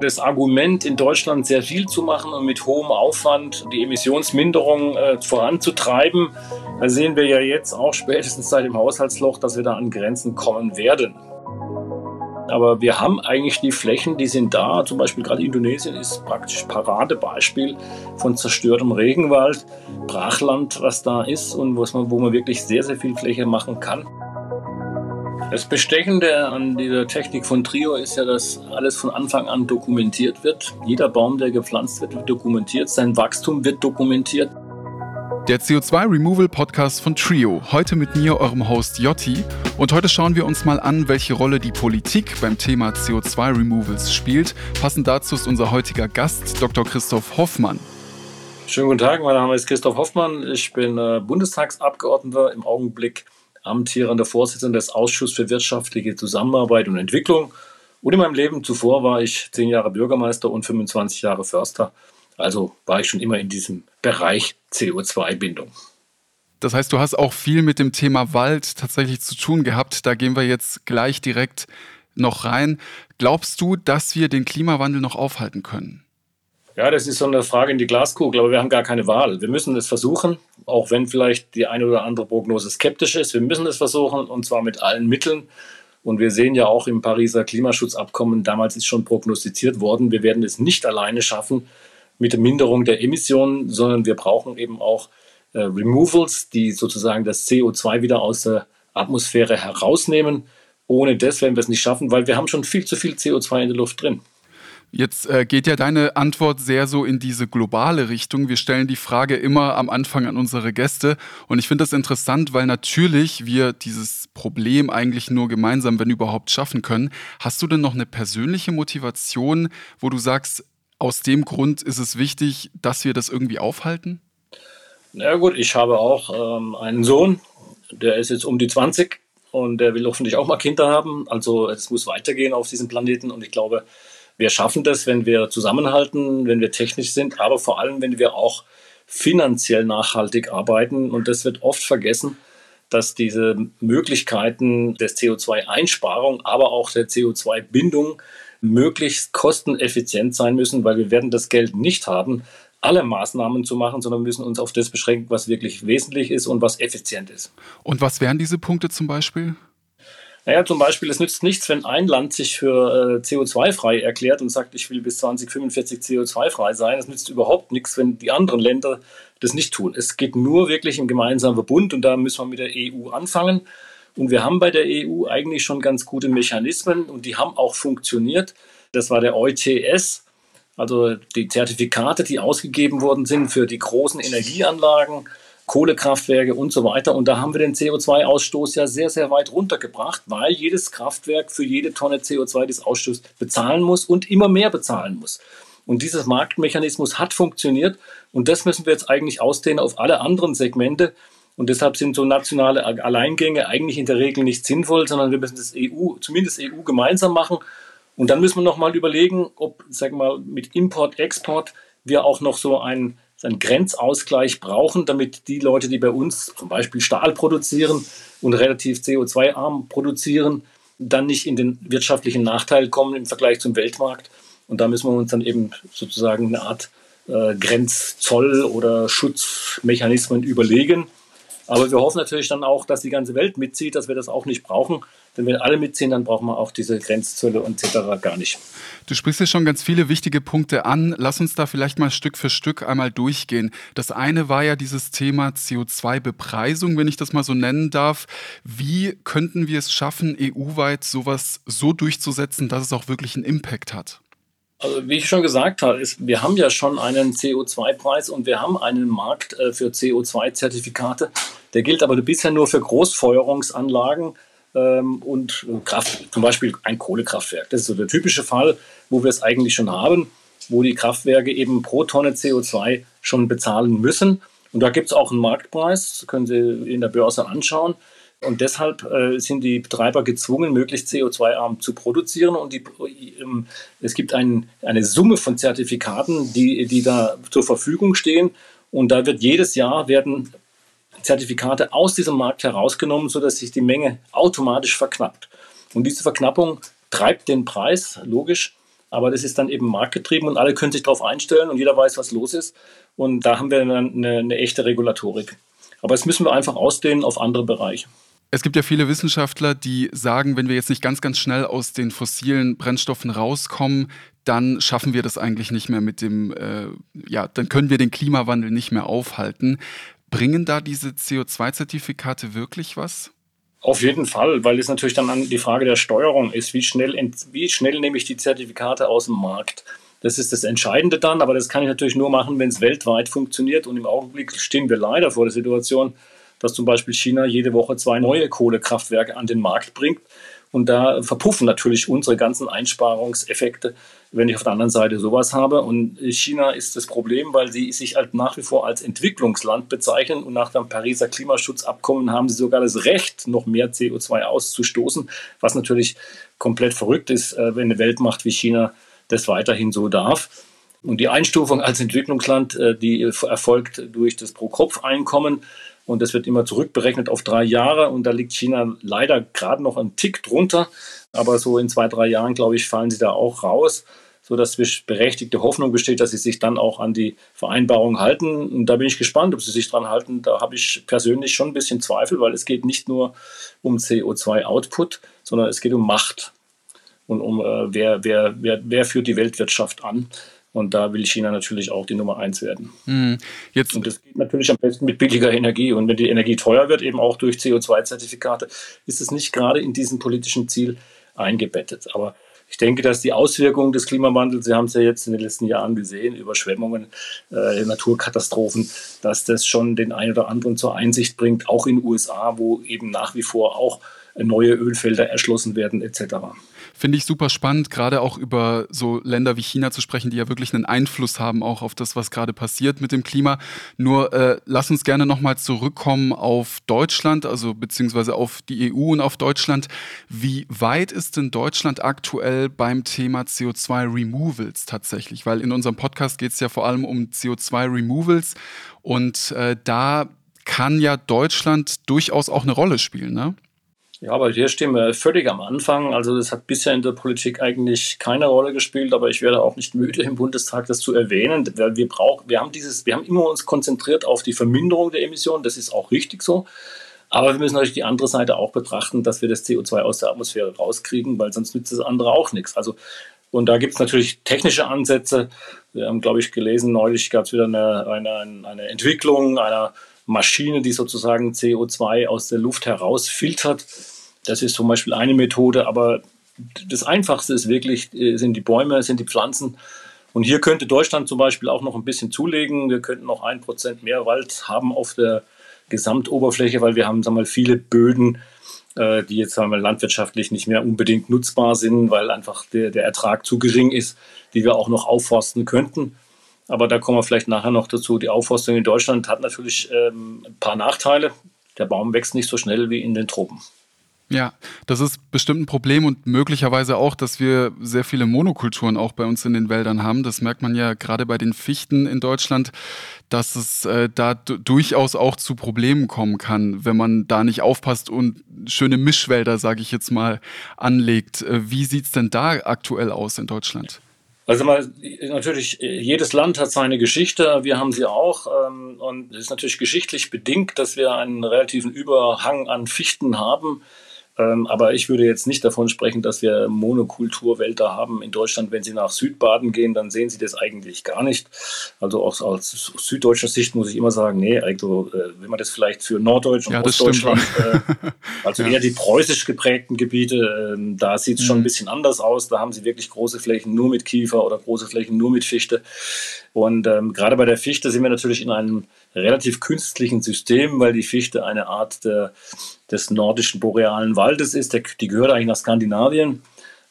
Das Argument, in Deutschland sehr viel zu machen und mit hohem Aufwand die Emissionsminderung äh, voranzutreiben, da sehen wir ja jetzt auch spätestens seit dem Haushaltsloch, dass wir da an Grenzen kommen werden. Aber wir haben eigentlich die Flächen, die sind da. Zum Beispiel gerade Indonesien ist praktisch Paradebeispiel von zerstörtem Regenwald, Brachland, was da ist und man, wo man wirklich sehr, sehr viel Fläche machen kann. Das Bestechende an dieser Technik von Trio ist ja, dass alles von Anfang an dokumentiert wird. Jeder Baum, der gepflanzt wird, wird dokumentiert. Sein Wachstum wird dokumentiert. Der CO2-Removal-Podcast von Trio. Heute mit mir, eurem Host Jotti. Und heute schauen wir uns mal an, welche Rolle die Politik beim Thema CO2-Removals spielt. Passend dazu ist unser heutiger Gast, Dr. Christoph Hoffmann. Schönen guten Tag, mein Name ist Christoph Hoffmann. Ich bin äh, Bundestagsabgeordneter im Augenblick amtierender Vorsitzender des Ausschusses für wirtschaftliche Zusammenarbeit und Entwicklung. Und in meinem Leben zuvor war ich zehn Jahre Bürgermeister und 25 Jahre Förster. Also war ich schon immer in diesem Bereich CO2-Bindung. Das heißt, du hast auch viel mit dem Thema Wald tatsächlich zu tun gehabt. Da gehen wir jetzt gleich direkt noch rein. Glaubst du, dass wir den Klimawandel noch aufhalten können? Ja, das ist so eine Frage in die Glaskugel, aber wir haben gar keine Wahl. Wir müssen es versuchen, auch wenn vielleicht die eine oder andere Prognose skeptisch ist. Wir müssen es versuchen und zwar mit allen Mitteln. Und wir sehen ja auch im Pariser Klimaschutzabkommen, damals ist schon prognostiziert worden, wir werden es nicht alleine schaffen mit der Minderung der Emissionen, sondern wir brauchen eben auch äh, Removals, die sozusagen das CO2 wieder aus der Atmosphäre herausnehmen. Ohne das werden wir es nicht schaffen, weil wir haben schon viel zu viel CO2 in der Luft drin. Jetzt äh, geht ja deine Antwort sehr so in diese globale Richtung. Wir stellen die Frage immer am Anfang an unsere Gäste. Und ich finde das interessant, weil natürlich wir dieses Problem eigentlich nur gemeinsam, wenn überhaupt, schaffen können. Hast du denn noch eine persönliche Motivation, wo du sagst, aus dem Grund ist es wichtig, dass wir das irgendwie aufhalten? Na gut, ich habe auch ähm, einen Sohn, der ist jetzt um die 20 und der will hoffentlich auch mal Kinder haben. Also es muss weitergehen auf diesem Planeten und ich glaube, wir schaffen das, wenn wir zusammenhalten, wenn wir technisch sind, aber vor allem, wenn wir auch finanziell nachhaltig arbeiten. Und das wird oft vergessen, dass diese Möglichkeiten des CO2-Einsparung, aber auch der CO2-Bindung möglichst kosteneffizient sein müssen, weil wir werden das Geld nicht haben, alle Maßnahmen zu machen, sondern müssen uns auf das beschränken, was wirklich wesentlich ist und was effizient ist. Und was wären diese Punkte zum Beispiel? Naja, zum Beispiel, es nützt nichts, wenn ein Land sich für äh, CO2-frei erklärt und sagt, ich will bis 2045 CO2-frei sein. Es nützt überhaupt nichts, wenn die anderen Länder das nicht tun. Es geht nur wirklich im gemeinsamen Verbund und da müssen wir mit der EU anfangen. Und wir haben bei der EU eigentlich schon ganz gute Mechanismen und die haben auch funktioniert. Das war der EUTS, also die Zertifikate, die ausgegeben worden sind für die großen Energieanlagen Kohlekraftwerke und so weiter. Und da haben wir den CO2-Ausstoß ja sehr, sehr weit runtergebracht, weil jedes Kraftwerk für jede Tonne CO2 des Ausstoßes bezahlen muss und immer mehr bezahlen muss. Und dieses Marktmechanismus hat funktioniert und das müssen wir jetzt eigentlich ausdehnen auf alle anderen Segmente. Und deshalb sind so nationale Alleingänge eigentlich in der Regel nicht sinnvoll, sondern wir müssen das EU, zumindest EU gemeinsam machen. Und dann müssen wir nochmal überlegen, ob, sag mal, mit Import, Export wir auch noch so ein einen Grenzausgleich brauchen, damit die Leute, die bei uns zum Beispiel Stahl produzieren und relativ CO2-arm produzieren, dann nicht in den wirtschaftlichen Nachteil kommen im Vergleich zum Weltmarkt. Und da müssen wir uns dann eben sozusagen eine Art äh, Grenzzoll oder Schutzmechanismen überlegen. Aber wir hoffen natürlich dann auch, dass die ganze Welt mitzieht, dass wir das auch nicht brauchen. Denn wenn alle mitziehen, dann brauchen wir auch diese Grenzzölle und etc. gar nicht. Du sprichst ja schon ganz viele wichtige Punkte an. Lass uns da vielleicht mal Stück für Stück einmal durchgehen. Das eine war ja dieses Thema CO2-Bepreisung, wenn ich das mal so nennen darf. Wie könnten wir es schaffen, EU-weit sowas so durchzusetzen, dass es auch wirklich einen Impact hat? Also wie ich schon gesagt habe, ist, wir haben ja schon einen CO2-Preis und wir haben einen Markt äh, für CO2-Zertifikate. Der gilt aber bisher nur für Großfeuerungsanlagen ähm, und äh, Kraft, zum Beispiel ein Kohlekraftwerk. Das ist so der typische Fall, wo wir es eigentlich schon haben, wo die Kraftwerke eben pro Tonne CO2 schon bezahlen müssen. Und da gibt es auch einen Marktpreis, können Sie in der Börse anschauen. Und deshalb äh, sind die Betreiber gezwungen, möglichst CO2-arm zu produzieren. Und die, ähm, es gibt ein, eine Summe von Zertifikaten, die, die da zur Verfügung stehen. Und da wird jedes Jahr werden Zertifikate aus diesem Markt herausgenommen, sodass sich die Menge automatisch verknappt. Und diese Verknappung treibt den Preis, logisch, Aber das ist dann eben marktgetrieben und alle können sich darauf einstellen und jeder weiß, was los ist. Und da haben wir eine, eine, eine echte Regulatorik. Aber das müssen wir einfach ausdehnen auf andere Bereiche. Es gibt ja viele Wissenschaftler, die sagen, wenn wir jetzt nicht ganz, ganz schnell aus den fossilen Brennstoffen rauskommen, dann schaffen wir das eigentlich nicht mehr mit dem, äh, ja, dann können wir den Klimawandel nicht mehr aufhalten. Bringen da diese CO2-Zertifikate wirklich was? Auf jeden Fall, weil es natürlich dann die Frage der Steuerung ist. Wie schnell, wie schnell nehme ich die Zertifikate aus dem Markt? Das ist das Entscheidende dann, aber das kann ich natürlich nur machen, wenn es weltweit funktioniert. Und im Augenblick stehen wir leider vor der Situation, dass zum Beispiel China jede Woche zwei neue Kohlekraftwerke an den Markt bringt. Und da verpuffen natürlich unsere ganzen Einsparungseffekte, wenn ich auf der anderen Seite sowas habe. Und China ist das Problem, weil sie sich halt nach wie vor als Entwicklungsland bezeichnen und nach dem Pariser Klimaschutzabkommen haben sie sogar das Recht, noch mehr CO2 auszustoßen, was natürlich komplett verrückt ist, äh, wenn eine Weltmacht wie China das weiterhin so darf. Und die Einstufung als Entwicklungsland, äh, die erfolgt durch das Pro-Kopf-Einkommen. Und das wird immer zurückberechnet auf drei Jahre. Und da liegt China leider gerade noch einen Tick drunter. Aber so in zwei, drei Jahren, glaube ich, fallen sie da auch raus, sodass berechtigte Hoffnung besteht, dass sie sich dann auch an die Vereinbarung halten. Und da bin ich gespannt, ob sie sich dran halten. Da habe ich persönlich schon ein bisschen Zweifel, weil es geht nicht nur um CO2-Output, sondern es geht um Macht und um äh, wer, wer, wer, wer führt die Weltwirtschaft an. Und da will China natürlich auch die Nummer eins werden. Mhm. Jetzt und das geht natürlich am besten mit billiger Energie. Und wenn die Energie teuer wird, eben auch durch CO2-Zertifikate, ist es nicht gerade in diesem politischen Ziel eingebettet. Aber ich denke, dass die Auswirkungen des Klimawandels, Sie haben es ja jetzt in den letzten Jahren gesehen, Überschwemmungen, äh, Naturkatastrophen, dass das schon den einen oder anderen zur Einsicht bringt, auch in den USA, wo eben nach wie vor auch neue Ölfelder erschlossen werden etc. Finde ich super spannend, gerade auch über so Länder wie China zu sprechen, die ja wirklich einen Einfluss haben auch auf das, was gerade passiert mit dem Klima. Nur äh, lass uns gerne nochmal zurückkommen auf Deutschland, also beziehungsweise auf die EU und auf Deutschland. Wie weit ist denn Deutschland aktuell beim Thema CO2-Removals tatsächlich? Weil in unserem Podcast geht es ja vor allem um CO2-Removals und äh, da kann ja Deutschland durchaus auch eine Rolle spielen, ne? Ja, aber hier stehen wir völlig am Anfang. Also das hat bisher in der Politik eigentlich keine Rolle gespielt, aber ich werde auch nicht müde, im Bundestag das zu erwähnen, wir brauchen, wir haben dieses, wir haben immer uns konzentriert auf die Verminderung der Emissionen. Das ist auch richtig so. Aber wir müssen natürlich die andere Seite auch betrachten, dass wir das CO2 aus der Atmosphäre rauskriegen, weil sonst nützt das andere auch nichts. Also und da gibt es natürlich technische Ansätze. Wir haben, glaube ich, gelesen, neulich gab es wieder eine, eine, eine Entwicklung einer Maschine, die sozusagen CO2 aus der Luft herausfiltert. Das ist zum Beispiel eine Methode, aber das Einfachste ist wirklich, äh, sind die Bäume, sind die Pflanzen. Und hier könnte Deutschland zum Beispiel auch noch ein bisschen zulegen. Wir könnten noch ein Prozent mehr Wald haben auf der Gesamtoberfläche, weil wir haben sagen wir, viele Böden, äh, die jetzt sagen wir, landwirtschaftlich nicht mehr unbedingt nutzbar sind, weil einfach der, der Ertrag zu gering ist, die wir auch noch aufforsten könnten. Aber da kommen wir vielleicht nachher noch dazu. Die Aufforstung in Deutschland hat natürlich ähm, ein paar Nachteile. Der Baum wächst nicht so schnell wie in den Tropen. Ja, das ist bestimmt ein Problem und möglicherweise auch, dass wir sehr viele Monokulturen auch bei uns in den Wäldern haben. Das merkt man ja gerade bei den Fichten in Deutschland, dass es äh, da durchaus auch zu Problemen kommen kann, wenn man da nicht aufpasst und schöne Mischwälder, sage ich jetzt mal, anlegt. Äh, wie sieht's denn da aktuell aus in Deutschland? Also mal, natürlich, jedes Land hat seine Geschichte, wir haben sie auch. Ähm, und es ist natürlich geschichtlich bedingt, dass wir einen relativen Überhang an Fichten haben. Ähm, aber ich würde jetzt nicht davon sprechen, dass wir Monokulturwälder haben in Deutschland. Wenn Sie nach Südbaden gehen, dann sehen Sie das eigentlich gar nicht. Also auch aus süddeutscher Sicht muss ich immer sagen, nee, also äh, wenn man das vielleicht für Norddeutsch und ja, Ostdeutschland, äh, also ja. eher die preußisch geprägten Gebiete, äh, da sieht es schon ein mhm. bisschen anders aus. Da haben Sie wirklich große Flächen nur mit Kiefer oder große Flächen nur mit Fichte. Und ähm, gerade bei der Fichte sind wir natürlich in einem relativ künstlichen System, weil die Fichte eine Art der, des nordischen borealen Waldes ist. Der, die gehört eigentlich nach Skandinavien.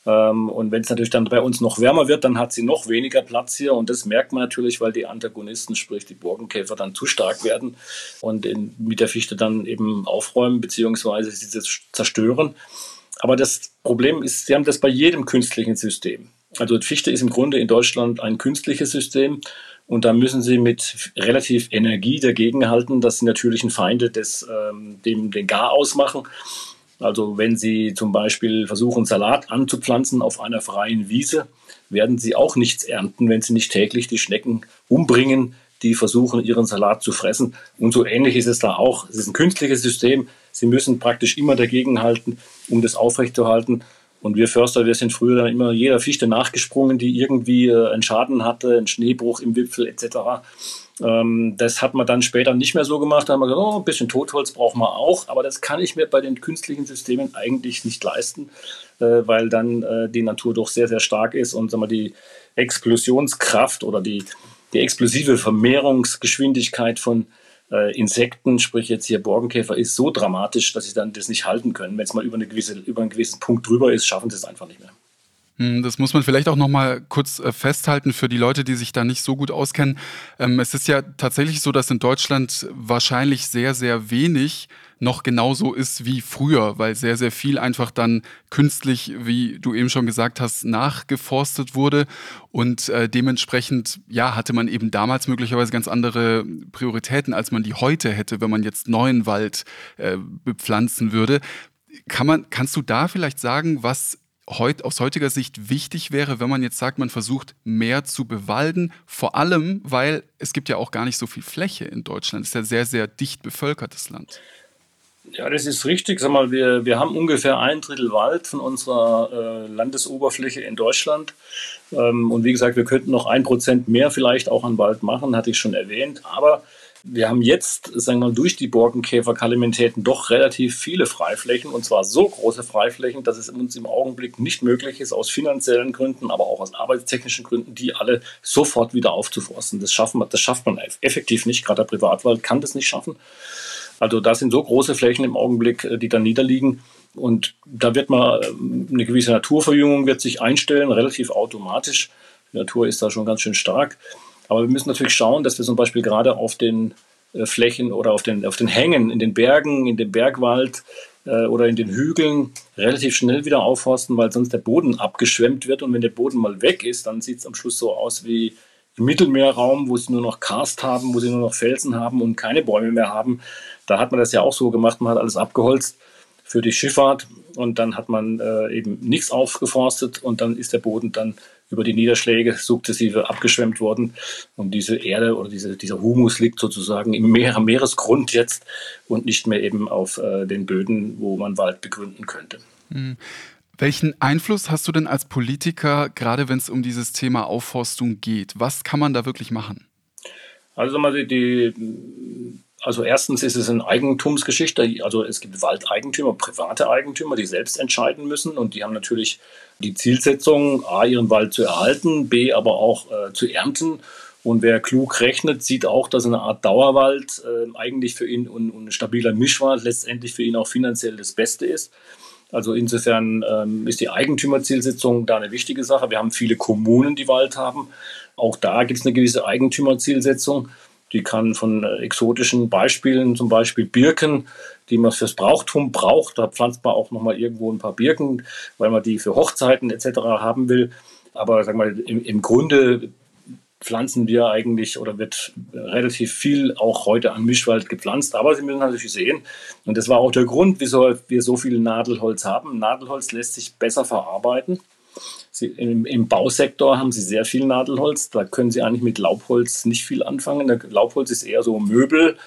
Ähm, und wenn es natürlich dann bei uns noch wärmer wird, dann hat sie noch weniger Platz hier. Und das merkt man natürlich, weil die Antagonisten, sprich die Borkenkäfer, dann zu stark werden und in, mit der Fichte dann eben aufräumen bzw. sie zerstören. Aber das Problem ist, sie haben das bei jedem künstlichen System. Also Fichte ist im Grunde in Deutschland ein künstliches System und da müssen sie mit relativ Energie dagegenhalten, dass die natürlichen Feinde des, ähm, dem, den Gar ausmachen. Also wenn Sie zum Beispiel versuchen, Salat anzupflanzen auf einer freien Wiese, werden sie auch nichts ernten, wenn sie nicht täglich die Schnecken umbringen, die versuchen, ihren Salat zu fressen. Und so ähnlich ist es da auch. Es ist ein künstliches System. Sie müssen praktisch immer dagegenhalten, um das aufrechtzuerhalten. Und wir Förster, wir sind früher dann immer jeder Fichte nachgesprungen, die irgendwie äh, einen Schaden hatte, einen Schneebruch im Wipfel etc. Ähm, das hat man dann später nicht mehr so gemacht. Da haben wir gesagt, oh, ein bisschen Totholz brauchen wir auch. Aber das kann ich mir bei den künstlichen Systemen eigentlich nicht leisten, äh, weil dann äh, die Natur doch sehr, sehr stark ist und sagen wir, die Explosionskraft oder die, die explosive Vermehrungsgeschwindigkeit von äh, Insekten, sprich jetzt hier Borkenkäfer, ist so dramatisch, dass sie dann das nicht halten können. Wenn es mal über, eine gewisse, über einen gewissen Punkt drüber ist, schaffen sie es einfach nicht mehr. Hm, das muss man vielleicht auch noch mal kurz äh, festhalten für die Leute, die sich da nicht so gut auskennen. Ähm, es ist ja tatsächlich so, dass in Deutschland wahrscheinlich sehr, sehr wenig noch genauso ist wie früher, weil sehr, sehr viel einfach dann künstlich, wie du eben schon gesagt hast, nachgeforstet wurde. Und äh, dementsprechend, ja, hatte man eben damals möglicherweise ganz andere Prioritäten, als man die heute hätte, wenn man jetzt neuen Wald äh, bepflanzen würde. Kann man, kannst du da vielleicht sagen, was heut, aus heutiger Sicht wichtig wäre, wenn man jetzt sagt, man versucht mehr zu bewalden, vor allem, weil es gibt ja auch gar nicht so viel Fläche in Deutschland. Es ist ja sehr, sehr dicht bevölkertes Land. Ja, das ist richtig. Sag mal, wir, wir haben ungefähr ein Drittel Wald von unserer äh, Landesoberfläche in Deutschland. Ähm, und wie gesagt, wir könnten noch ein Prozent mehr vielleicht auch an Wald machen, hatte ich schon erwähnt. Aber wir haben jetzt, sagen wir mal, durch die Borkenkäferkalimentäten doch relativ viele Freiflächen und zwar so große Freiflächen, dass es uns im Augenblick nicht möglich ist, aus finanziellen Gründen, aber auch aus arbeitstechnischen Gründen, die alle sofort wieder aufzuforsten. Das, schaffen, das schafft man effektiv nicht. Gerade der Privatwald kann das nicht schaffen. Also da sind so große Flächen im Augenblick, äh, die da niederliegen. Und da wird mal ähm, eine gewisse Naturverjüngung wird sich einstellen, relativ automatisch. Die Natur ist da schon ganz schön stark. Aber wir müssen natürlich schauen, dass wir zum Beispiel gerade auf den äh, Flächen oder auf den, auf den Hängen, in den Bergen, in dem Bergwald äh, oder in den Hügeln relativ schnell wieder aufforsten, weil sonst der Boden abgeschwemmt wird. Und wenn der Boden mal weg ist, dann sieht es am Schluss so aus wie im Mittelmeerraum, wo sie nur noch Karst haben, wo sie nur noch Felsen haben und keine Bäume mehr haben. Da hat man das ja auch so gemacht, man hat alles abgeholzt für die Schifffahrt und dann hat man äh, eben nichts aufgeforstet und dann ist der Boden dann über die Niederschläge sukzessive abgeschwemmt worden. Und diese Erde oder diese, dieser Humus liegt sozusagen im Meer, Meeresgrund jetzt und nicht mehr eben auf äh, den Böden, wo man Wald begründen könnte. Mhm. Welchen Einfluss hast du denn als Politiker, gerade wenn es um dieses Thema Aufforstung geht? Was kann man da wirklich machen? Also mal die, die also erstens ist es eine Eigentumsgeschichte. Also es gibt Waldeigentümer, private Eigentümer, die selbst entscheiden müssen und die haben natürlich die Zielsetzung, a, ihren Wald zu erhalten, b, aber auch äh, zu ernten. Und wer klug rechnet, sieht auch, dass eine Art Dauerwald äh, eigentlich für ihn und, und, ein stabiler Mischwald letztendlich für ihn auch finanziell das Beste ist. Also insofern ähm, ist die Eigentümerzielsetzung da eine wichtige Sache. Wir haben viele Kommunen, die Wald haben. Auch da gibt es eine gewisse Eigentümerzielsetzung. Die kann von äh, exotischen Beispielen, zum Beispiel Birken, die man fürs Brauchtum braucht. Da pflanzt man auch nochmal irgendwo ein paar Birken, weil man die für Hochzeiten etc. haben will. Aber sag mal, im, im Grunde pflanzen wir eigentlich oder wird relativ viel auch heute an Mischwald gepflanzt. Aber Sie müssen natürlich sehen, und das war auch der Grund, wieso wir so viel Nadelholz haben. Nadelholz lässt sich besser verarbeiten. Sie, im, im, Bausektor haben sie sehr viel Nadelholz. Da können sie eigentlich mit Laubholz nicht viel anfangen. Laubholz ist eher so Möbel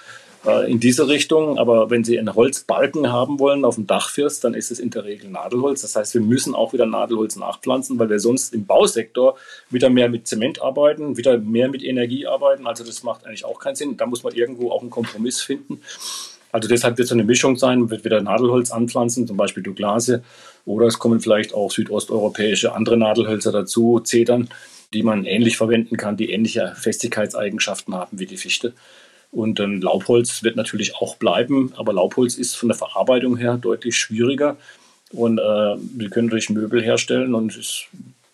äh, in diese Richtung. Aber wenn sie einen Holzbalken haben wollen auf dem Dachfirst, dann ist es in der Regel Nadelholz. Das heißt, wir müssen auch wieder Nadelholz nachpflanzen, weil wir sonst im Bausektor wieder mehr mit Zement arbeiten, wieder mehr mit Energie arbeiten. Also das macht eigentlich auch keinen Sinn. Da muss man irgendwo auch einen Kompromiss finden. Also deshalb wird es eine Mischung sein, wird wieder Nadelholz anpflanzen, zum Beispiel Douglase, oder es kommen vielleicht auch südosteuropäische andere Nadelhölzer dazu, Zedern, die man ähnlich verwenden kann, die ähnliche Festigkeitseigenschaften haben wie die Fichte. Und dann Laubholz wird natürlich auch bleiben, aber Laubholz ist von der Verarbeitung her deutlich schwieriger. Und äh, wir können natürlich Möbel herstellen und es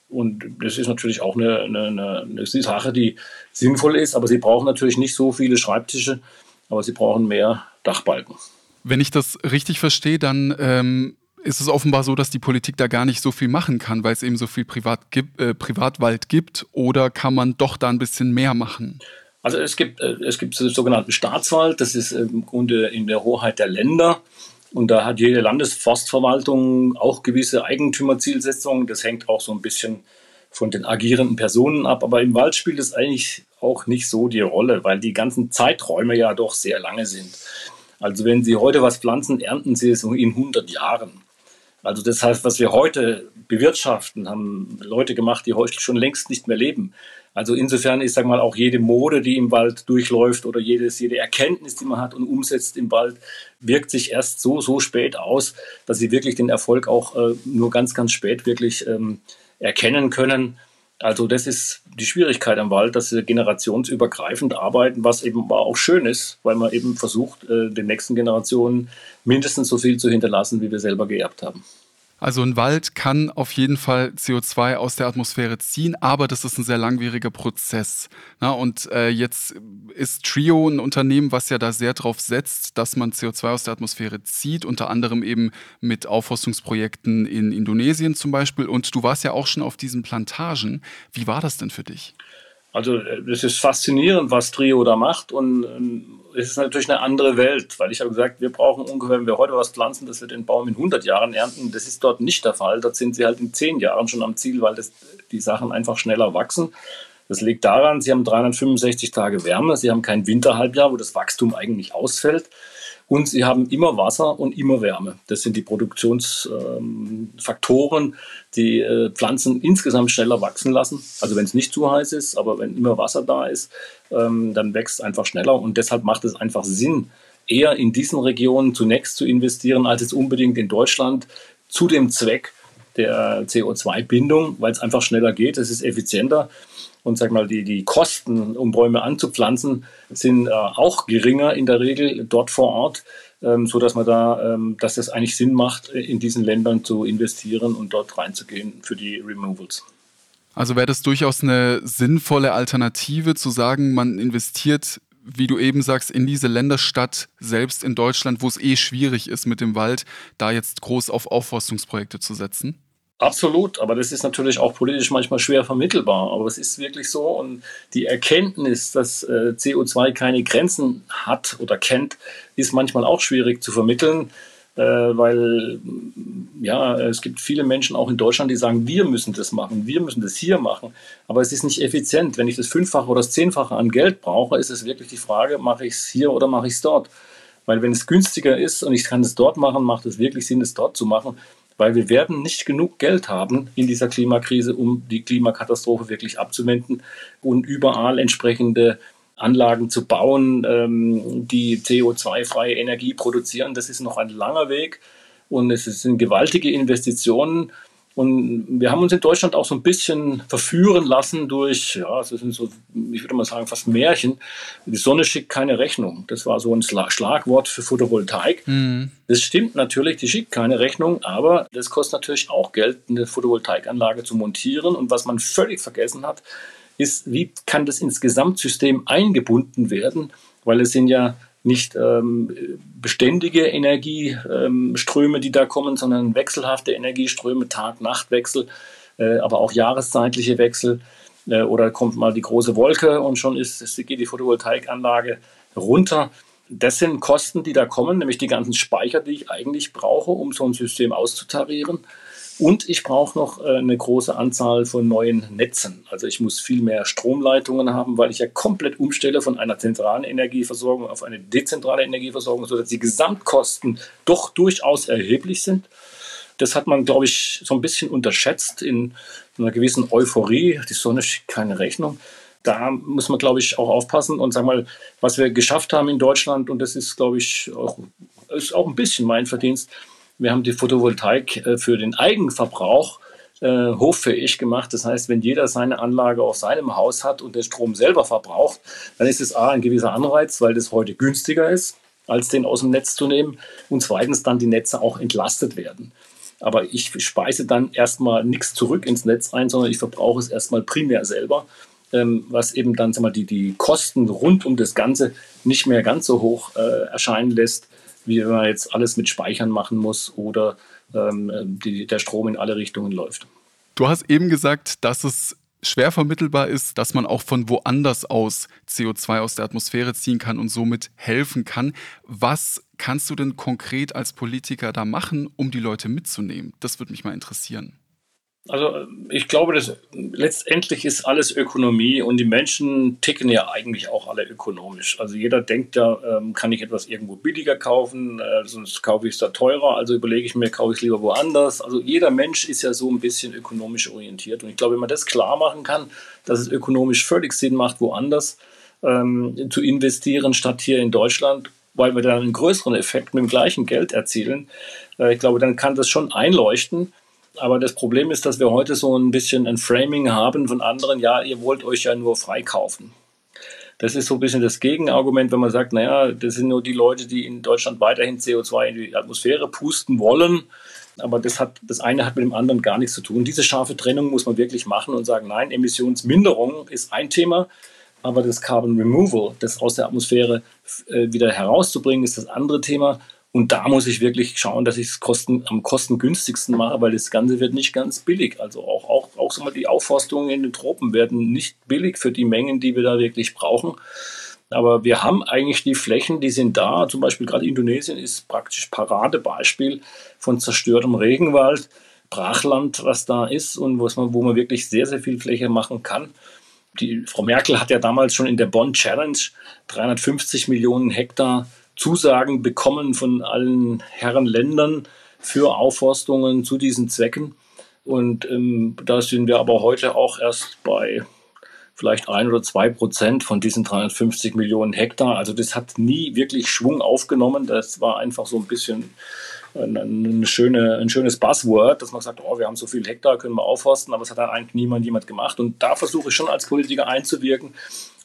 und das ist natürlich auch eine, eine, eine, Sache, die sinnvoll ist, aber sie brauchen natürlich nicht so viele Schreibtische, aber sie brauchen mehr Dachbalken. Wenn ich das richtig verstehe, dann ähm, ist es offenbar so, dass die Politik da gar nicht so viel machen kann, weil es eben so viel Privat gibt, äh, Privatwald gibt, oder kann man doch da ein bisschen mehr machen? Also es gibt, äh, es gibt den sogenannten Staatswald, das ist im Grunde in der Hoheit der Länder. Und da hat jede Landesforstverwaltung auch gewisse Eigentümerzielsetzungen. Das hängt auch so ein bisschen von den agierenden Personen ab. Aber im Wald spielt es eigentlich auch nicht so die Rolle, weil die ganzen Zeiträume ja doch sehr lange sind. Also wenn Sie heute was pflanzen, ernten Sie es in 100 Jahren. Also das heißt, was wir heute bewirtschaften, haben Leute gemacht, die heute schon längst nicht mehr leben. Also insofern ist, sag mal, auch jede Mode, die im Wald durchläuft oder jedes, jede Erkenntnis, die man hat und umsetzt im Wald, wirkt sich erst so, so spät aus, dass sie wirklich den Erfolg auch äh, nur ganz, ganz spät wirklich ähm, erkennen können. Also das ist die Schwierigkeit am Wald, dass sie generationsübergreifend arbeiten, was eben auch schön ist, weil man eben versucht, äh, den nächsten Generationen mindestens so viel zu hinterlassen, wie wir selber geerbt haben. Also ein Wald kann auf jeden Fall CO2 aus der Atmosphäre ziehen, aber das ist ein sehr langwieriger Prozess. Na, und äh, jetzt ist Trio ein Unternehmen, was ja da sehr drauf setzt, dass man CO2 aus der Atmosphäre zieht, unter anderem eben mit Aufforstungsprojekten in Indonesien zum Beispiel. Und du warst ja auch schon auf diesen Plantagen. Wie war das denn für dich? Also es ist faszinierend, was Trio da macht und ähm, es ist natürlich eine andere Welt, weil ich habe gesagt, wir brauchen ungefähr, wenn wir heute was pflanzen, dass wir den Baum in 100 Jahren ernten. Das ist dort nicht der Fall. Dort sind sie halt in 10 Jahren schon am Ziel, weil das, die Sachen einfach schneller wachsen. Das liegt daran, sie haben 365 Tage Wärme, sie haben kein Winterhalbjahr, wo das Wachstum eigentlich ausfällt. Und sie haben immer Wasser und immer Wärme. Das sind die Produktionsfaktoren, die äh, Pflanzen insgesamt schneller wachsen lassen. Also wenn es nicht zu heiß ist, aber wenn immer Wasser da ist, ähm, dann wächst es einfach schneller. Und deshalb macht es einfach Sinn, eher in diesen Regionen zunächst zu investieren, als jetzt unbedingt in Deutschland zu dem Zweck der CO2-Bindung, weil es einfach schneller geht, es ist effizienter und sag mal, die, die Kosten, um Bäume anzupflanzen, sind äh, auch geringer in der Regel dort vor Ort, ähm, so dass man da, ähm, dass das eigentlich Sinn macht, in diesen Ländern zu investieren und dort reinzugehen für die Removals. Also wäre das durchaus eine sinnvolle Alternative zu sagen, man investiert wie du eben sagst, in diese Länder statt selbst in Deutschland, wo es eh schwierig ist mit dem Wald, da jetzt groß auf Aufforstungsprojekte zu setzen? Absolut, aber das ist natürlich auch politisch manchmal schwer vermittelbar. Aber es ist wirklich so und die Erkenntnis, dass äh, CO2 keine Grenzen hat oder kennt, ist manchmal auch schwierig zu vermitteln, äh, weil ja, es gibt viele Menschen auch in Deutschland, die sagen, wir müssen das machen, wir müssen das hier machen. Aber es ist nicht effizient. Wenn ich das Fünffache oder das Zehnfache an Geld brauche, ist es wirklich die Frage, mache ich es hier oder mache ich es dort? Weil wenn es günstiger ist und ich kann es dort machen, macht es wirklich Sinn, es dort zu machen weil wir werden nicht genug Geld haben in dieser Klimakrise, um die Klimakatastrophe wirklich abzuwenden und überall entsprechende Anlagen zu bauen, ähm, die CO2-freie Energie produzieren. Das ist noch ein langer Weg und es sind gewaltige Investitionen. Und wir haben uns in Deutschland auch so ein bisschen verführen lassen durch, ja, das sind so, ich würde mal sagen, fast Märchen. Die Sonne schickt keine Rechnung. Das war so ein Schlagwort für Photovoltaik. Mhm. Das stimmt natürlich, die schickt keine Rechnung, aber das kostet natürlich auch Geld, eine Photovoltaikanlage zu montieren. Und was man völlig vergessen hat, ist, wie kann das ins Gesamtsystem eingebunden werden? Weil es sind ja nicht ähm, beständige Energieströme, die da kommen, sondern wechselhafte Energieströme, Tag-Nacht-Wechsel, äh, aber auch jahreszeitliche Wechsel. Äh, oder kommt mal die große Wolke und schon ist, geht die Photovoltaikanlage runter. Das sind Kosten, die da kommen, nämlich die ganzen Speicher, die ich eigentlich brauche, um so ein System auszutarieren. Und ich brauche noch äh, eine große Anzahl von neuen Netzen. Also ich muss viel mehr Stromleitungen haben, weil ich ja komplett umstelle von einer zentralen Energieversorgung auf eine dezentrale Energieversorgung, sodass die Gesamtkosten doch durchaus erheblich sind. Das hat man, glaube ich, so ein bisschen unterschätzt in einer gewissen Euphorie. Die Sonne schickt keine Rechnung. Da muss man, glaube ich, auch aufpassen und sagen mal, was wir geschafft haben in Deutschland, und das ist, glaube ich, auch, ist auch ein bisschen mein Verdienst, wir haben die Photovoltaik äh, für den Eigenverbrauch äh, hoffähig gemacht. Das heißt, wenn jeder seine Anlage auf seinem Haus hat und den Strom selber verbraucht, dann ist es A ein gewisser Anreiz, weil das heute günstiger ist, als den aus dem Netz zu nehmen. Und zweitens dann die Netze auch entlastet werden. Aber ich speise dann erstmal nichts zurück ins Netz ein, sondern ich verbrauche es erstmal primär selber, ähm, was eben dann sag mal, die, die Kosten rund um das Ganze nicht mehr ganz so hoch äh, erscheinen lässt, wie wenn man jetzt alles mit Speichern machen muss oder ähm, die, der Strom in alle Richtungen läuft. Du hast eben gesagt, dass es schwer vermittelbar ist, dass man auch von woanders aus CO2 aus der Atmosphäre ziehen kann und somit helfen kann. Was kannst du denn konkret als Politiker da machen, um die Leute mitzunehmen? Das würde mich mal interessieren. Also ich glaube, dass letztendlich ist alles Ökonomie und die Menschen ticken ja eigentlich auch alle ökonomisch. Also jeder denkt ja, ähm, kann ich etwas irgendwo billiger kaufen, äh, sonst kaufe ich es da teurer, also überlege ich mir, kaufe ich es lieber woanders. Also jeder Mensch ist ja so ein bisschen ökonomisch orientiert und ich glaube, wenn man das klar machen kann, dass es ökonomisch völlig Sinn macht, woanders ähm, zu investieren, statt hier in Deutschland, weil wir dann einen größeren Effekt mit dem gleichen Geld erzielen, äh, ich glaube, dann kann das schon einleuchten. Aber das Problem ist, dass wir heute so ein bisschen ein Framing haben von anderen, ja, ihr wollt euch ja nur freikaufen. Das ist so ein bisschen das Gegenargument, wenn man sagt, naja, das sind nur die Leute, die in Deutschland weiterhin CO2 in die Atmosphäre pusten wollen. Aber das, hat, das eine hat mit dem anderen gar nichts zu tun. Diese scharfe Trennung muss man wirklich machen und sagen, nein, Emissionsminderung ist ein Thema, aber das Carbon Removal, das aus der Atmosphäre äh, wieder herauszubringen, ist das andere Thema. Und da muss ich wirklich schauen, dass ich es kosten, am kostengünstigsten mache, weil das Ganze wird nicht ganz billig. Also auch, auch, auch so mal die Aufforstungen in den Tropen werden nicht billig für die Mengen, die wir da wirklich brauchen. Aber wir haben eigentlich die Flächen, die sind da. Zum Beispiel gerade Indonesien ist praktisch Paradebeispiel von zerstörtem Regenwald, Brachland, was da ist und man, wo man wirklich sehr, sehr viel Fläche machen kann. Die Frau Merkel hat ja damals schon in der Bonn Challenge 350 Millionen Hektar Zusagen bekommen von allen Herren Ländern für Aufforstungen zu diesen Zwecken. Und ähm, da sind wir aber heute auch erst bei vielleicht ein oder zwei Prozent von diesen 350 Millionen Hektar. Also das hat nie wirklich Schwung aufgenommen. Das war einfach so ein bisschen ein, ein, schöne, ein schönes Buzzword, dass man sagt, oh, wir haben so viel Hektar, können wir aufforsten, aber es hat eigentlich niemand jemand gemacht. Und da versuche ich schon als Politiker einzuwirken,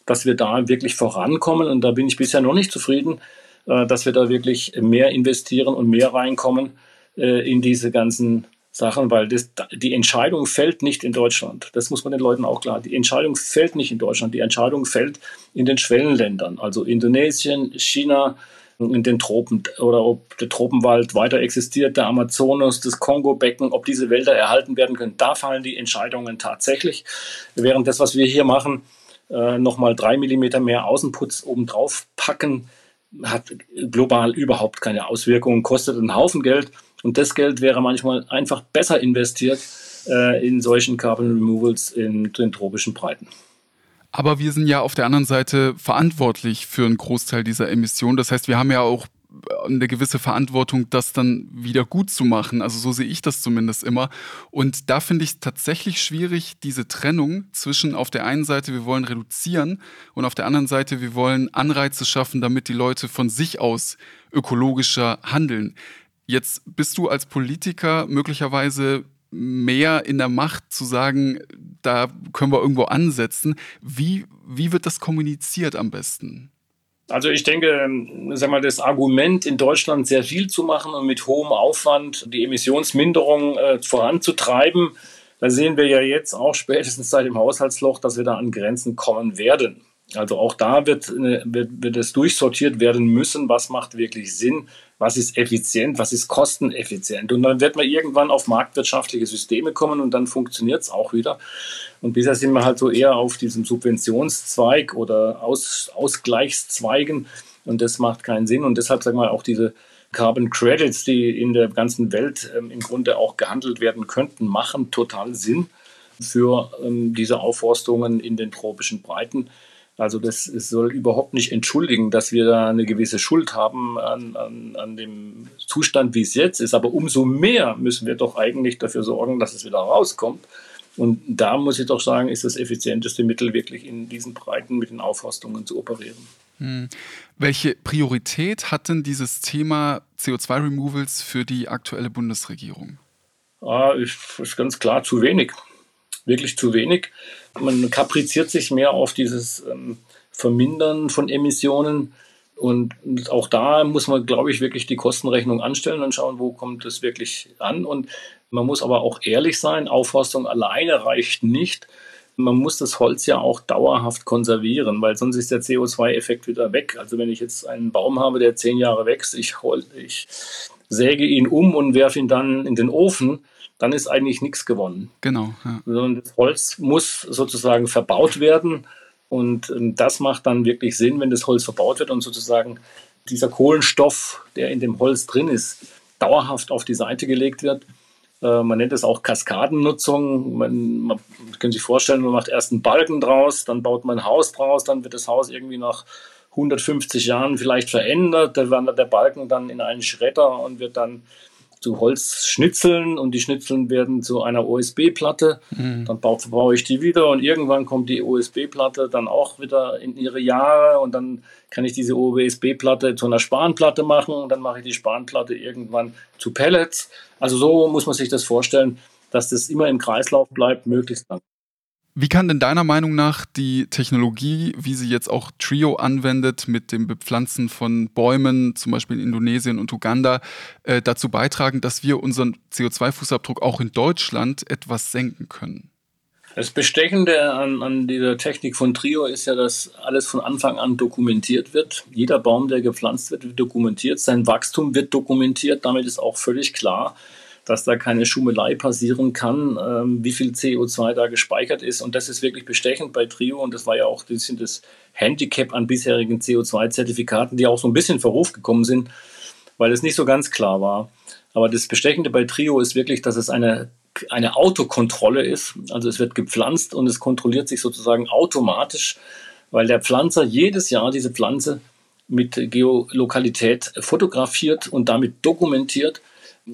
dass wir da wirklich vorankommen. Und da bin ich bisher noch nicht zufrieden, dass wir da wirklich mehr investieren und mehr reinkommen äh, in diese ganzen Sachen, weil das, die Entscheidung fällt nicht in Deutschland. Das muss man den Leuten auch klar. Die Entscheidung fällt nicht in Deutschland. Die Entscheidung fällt in den Schwellenländern, also Indonesien, China, in den Tropen oder ob der Tropenwald weiter existiert, der Amazonas, das Kongo-Becken, ob diese Wälder erhalten werden können. Da fallen die Entscheidungen tatsächlich. Während das, was wir hier machen, äh, nochmal drei Millimeter mehr Außenputz obendrauf packen, hat global überhaupt keine Auswirkungen, kostet einen Haufen Geld und das Geld wäre manchmal einfach besser investiert äh, in solchen Carbon Removals in den tropischen Breiten. Aber wir sind ja auf der anderen Seite verantwortlich für einen Großteil dieser Emissionen. Das heißt, wir haben ja auch eine gewisse Verantwortung, das dann wieder gut zu machen. Also so sehe ich das zumindest immer. Und da finde ich es tatsächlich schwierig, diese Trennung zwischen auf der einen Seite, wir wollen reduzieren und auf der anderen Seite, wir wollen Anreize schaffen, damit die Leute von sich aus ökologischer handeln. Jetzt bist du als Politiker möglicherweise mehr in der Macht zu sagen, da können wir irgendwo ansetzen. Wie, wie wird das kommuniziert am besten? Also ich denke, ähm, sag mal, das Argument in Deutschland sehr viel zu machen und mit hohem Aufwand die Emissionsminderung äh, voranzutreiben, da sehen wir ja jetzt auch spätestens seit dem Haushaltsloch, dass wir da an Grenzen kommen werden. Also auch da wird, äh, wird, wird es durchsortiert werden müssen, was macht wirklich Sinn, was ist effizient, was ist kosteneffizient. Und dann wird man irgendwann auf marktwirtschaftliche Systeme kommen und dann funktioniert es auch wieder. Und bisher sind wir halt so eher auf diesem Subventionszweig oder Aus, Ausgleichszweigen und das macht keinen Sinn. Und deshalb sagen wir auch diese Carbon Credits, die in der ganzen Welt ähm, im Grunde auch gehandelt werden könnten, machen total Sinn für ähm, diese Aufforstungen in den tropischen Breiten. Also das soll überhaupt nicht entschuldigen, dass wir da eine gewisse Schuld haben an, an, an dem Zustand, wie es jetzt ist. Aber umso mehr müssen wir doch eigentlich dafür sorgen, dass es wieder rauskommt. Und da muss ich doch sagen, ist das effizienteste Mittel wirklich in diesen Breiten mit den Aufforstungen zu operieren. Hm. Welche Priorität hat denn dieses Thema CO2-Removals für die aktuelle Bundesregierung? Ah, ist ganz klar zu wenig wirklich zu wenig. Man kapriziert sich mehr auf dieses ähm, Vermindern von Emissionen. Und auch da muss man, glaube ich, wirklich die Kostenrechnung anstellen und schauen, wo kommt es wirklich an. Und man muss aber auch ehrlich sein, Aufforstung alleine reicht nicht. Man muss das Holz ja auch dauerhaft konservieren, weil sonst ist der CO2-Effekt wieder weg. Also wenn ich jetzt einen Baum habe, der zehn Jahre wächst, ich, hol, ich säge ihn um und werfe ihn dann in den Ofen, dann ist eigentlich nichts gewonnen. Genau. Ja. Sondern das Holz muss sozusagen verbaut werden. Und ähm, das macht dann wirklich Sinn, wenn das Holz verbaut wird und sozusagen dieser Kohlenstoff, der in dem Holz drin ist, dauerhaft auf die Seite gelegt wird. Äh, man nennt es auch Kaskadennutzung. Man, man kann sich vorstellen, man macht erst einen Balken draus, dann baut man ein Haus draus, dann wird das Haus irgendwie nach 150 Jahren vielleicht verändert. Da wandert der Balken dann in einen Schredder und wird dann zu Holzschnitzeln und die Schnitzeln werden zu einer OSB-Platte. Mhm. Dann baue ich die wieder und irgendwann kommt die OSB-Platte dann auch wieder in ihre Jahre und dann kann ich diese OSB-Platte zu einer Spanplatte machen und dann mache ich die Spanplatte irgendwann zu Pellets. Also so muss man sich das vorstellen, dass das immer im Kreislauf bleibt, möglichst lang. Wie kann denn deiner Meinung nach die Technologie, wie sie jetzt auch Trio anwendet, mit dem Bepflanzen von Bäumen, zum Beispiel in Indonesien und Uganda, äh, dazu beitragen, dass wir unseren CO2-Fußabdruck auch in Deutschland etwas senken können? Das Bestechende an, an, dieser Technik von Trio ist ja, dass alles von Anfang an dokumentiert wird. Jeder Baum, der gepflanzt wird, wird dokumentiert. Sein Wachstum wird dokumentiert. Damit ist auch völlig klar, dass da keine Schummelei passieren kann, ähm, wie viel CO2 da gespeichert ist. Und das ist wirklich bestechend bei Trio. Und das war ja auch ein bisschen das Handicap an bisherigen CO2-Zertifikaten, die auch so ein bisschen in Verruf gekommen sind, weil es nicht so ganz klar war. Aber das Bestechende bei Trio ist wirklich, dass es eine, eine Autokontrolle ist. Also es wird gepflanzt und es kontrolliert sich sozusagen automatisch, weil der Pflanzer jedes Jahr diese Pflanze mit Geolokalität fotografiert und damit dokumentiert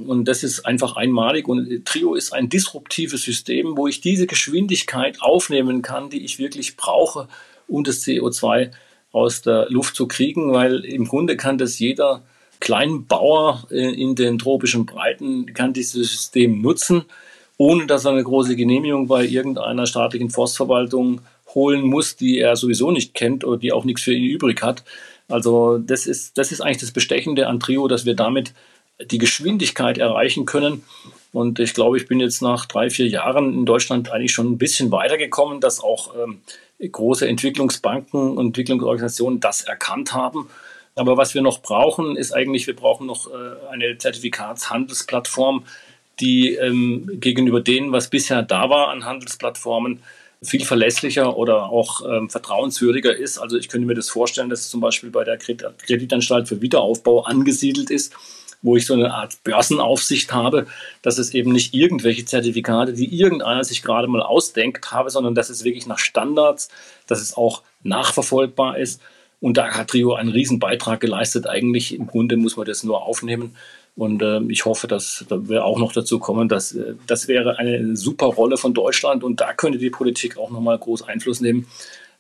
und das ist einfach einmalig. Und Trio ist ein disruptives System, wo ich diese Geschwindigkeit aufnehmen kann, die ich wirklich brauche, um das CO2 aus der Luft zu kriegen, weil im Grunde kann das jeder Kleinbauer äh, in den tropischen Breiten kann dieses System nutzen, ohne dass er eine große Genehmigung bei irgendeiner staatlichen Forstverwaltung holen muss, die er sowieso nicht kennt oder die auch nichts für ihn übrig hat. Also das ist, das ist eigentlich das Bestechende an Trio, dass wir damit die Geschwindigkeit erreichen können. Und ich glaube, ich bin jetzt nach drei, vier Jahren in Deutschland eigentlich schon ein bisschen weitergekommen, dass auch ähm, große Entwicklungsbanken und Entwicklungsorganisationen das erkannt haben. Aber was wir noch brauchen, ist eigentlich, wir brauchen noch äh, eine Zertifikatshandelsplattform, die ähm, gegenüber denen, was bisher da war an Handelsplattformen, viel verlässlicher oder auch ähm, vertrauenswürdiger ist. Also ich könnte mir das vorstellen, dass es zum Beispiel bei der Kreditanstalt für Wiederaufbau angesiedelt ist wo ich so eine Art Börsenaufsicht habe, dass es eben nicht irgendwelche Zertifikate, die irgendeiner sich gerade mal ausdenkt, habe, sondern dass es wirklich nach Standards, dass es auch nachverfolgbar ist. Und da hat Trio einen riesen Beitrag geleistet. Eigentlich im Grunde muss man das nur aufnehmen. Und äh, ich hoffe, dass wir auch noch dazu kommen, dass äh, das wäre eine super Rolle von Deutschland und da könnte die Politik auch nochmal groß Einfluss nehmen,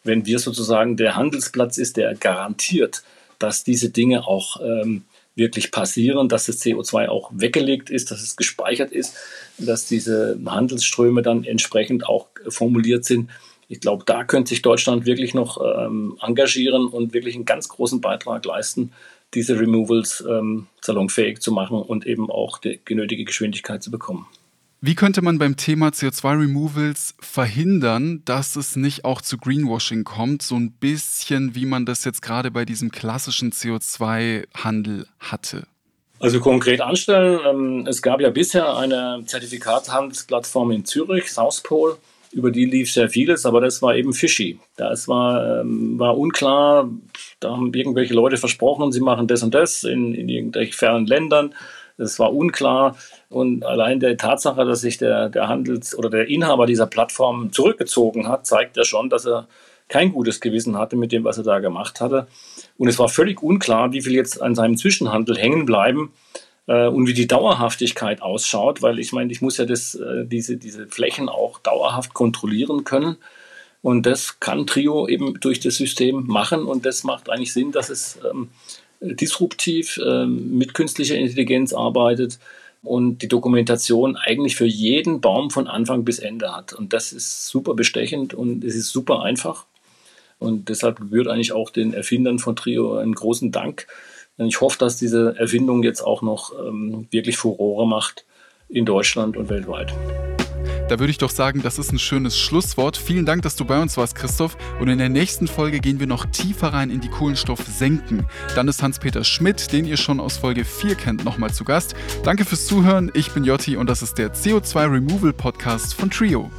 wenn wir sozusagen der Handelsplatz ist, der garantiert, dass diese Dinge auch ähm, wirklich passieren, dass das CO2 auch weggelegt ist, dass es gespeichert ist, dass diese Handelsströme dann entsprechend auch formuliert sind. Ich glaube, da könnte sich Deutschland wirklich noch ähm, engagieren und wirklich einen ganz großen Beitrag leisten, diese Removals ähm, salonfähig zu machen und eben auch die genötige Geschwindigkeit zu bekommen. Wie könnte man beim Thema CO2-Removals verhindern, dass es nicht auch zu Greenwashing kommt, so ein bisschen wie man das jetzt gerade bei diesem klassischen CO2-Handel hatte? Also konkret anstellen, ähm, es gab ja bisher eine Zertifikathandelsplattform in Zürich, South Pole, über die lief sehr vieles, aber das war eben fishy. Das war, ähm, war unklar, da haben irgendwelche Leute versprochen, sie machen das und das in, in irgendwelchen fernen Ländern. Das war unklar. Und allein der Tatsache, dass sich der, der Handels- oder der Inhaber dieser Plattform zurückgezogen hat, zeigt ja schon, dass er kein gutes Gewissen hatte mit dem, was er da gemacht hatte. Und es war völlig unklar, wie viel jetzt an seinem Zwischenhandel hängen bleiben äh, und wie die Dauerhaftigkeit ausschaut, weil ich meine, ich muss ja das, äh, diese, diese Flächen auch dauerhaft kontrollieren können. Und das kann Trio eben durch das System machen und das macht eigentlich Sinn, dass es ähm, disruptiv äh, mit künstlicher Intelligenz arbeitet und die Dokumentation eigentlich für jeden Baum von Anfang bis Ende hat. Und das ist super bestechend und es ist super einfach. Und deshalb gebührt eigentlich auch den Erfindern von Trio einen großen Dank. Ich hoffe, dass diese Erfindung jetzt auch noch ähm, wirklich Furore macht in Deutschland und weltweit. Da würde ich doch sagen, das ist ein schönes Schlusswort. Vielen Dank, dass du bei uns warst, Christoph. Und in der nächsten Folge gehen wir noch tiefer rein in die Kohlenstoffsenken. Dann ist Hans-Peter Schmidt, den ihr schon aus Folge 4 kennt, nochmal zu Gast. Danke fürs Zuhören. Ich bin Jotti und das ist der CO2 Removal Podcast von Trio.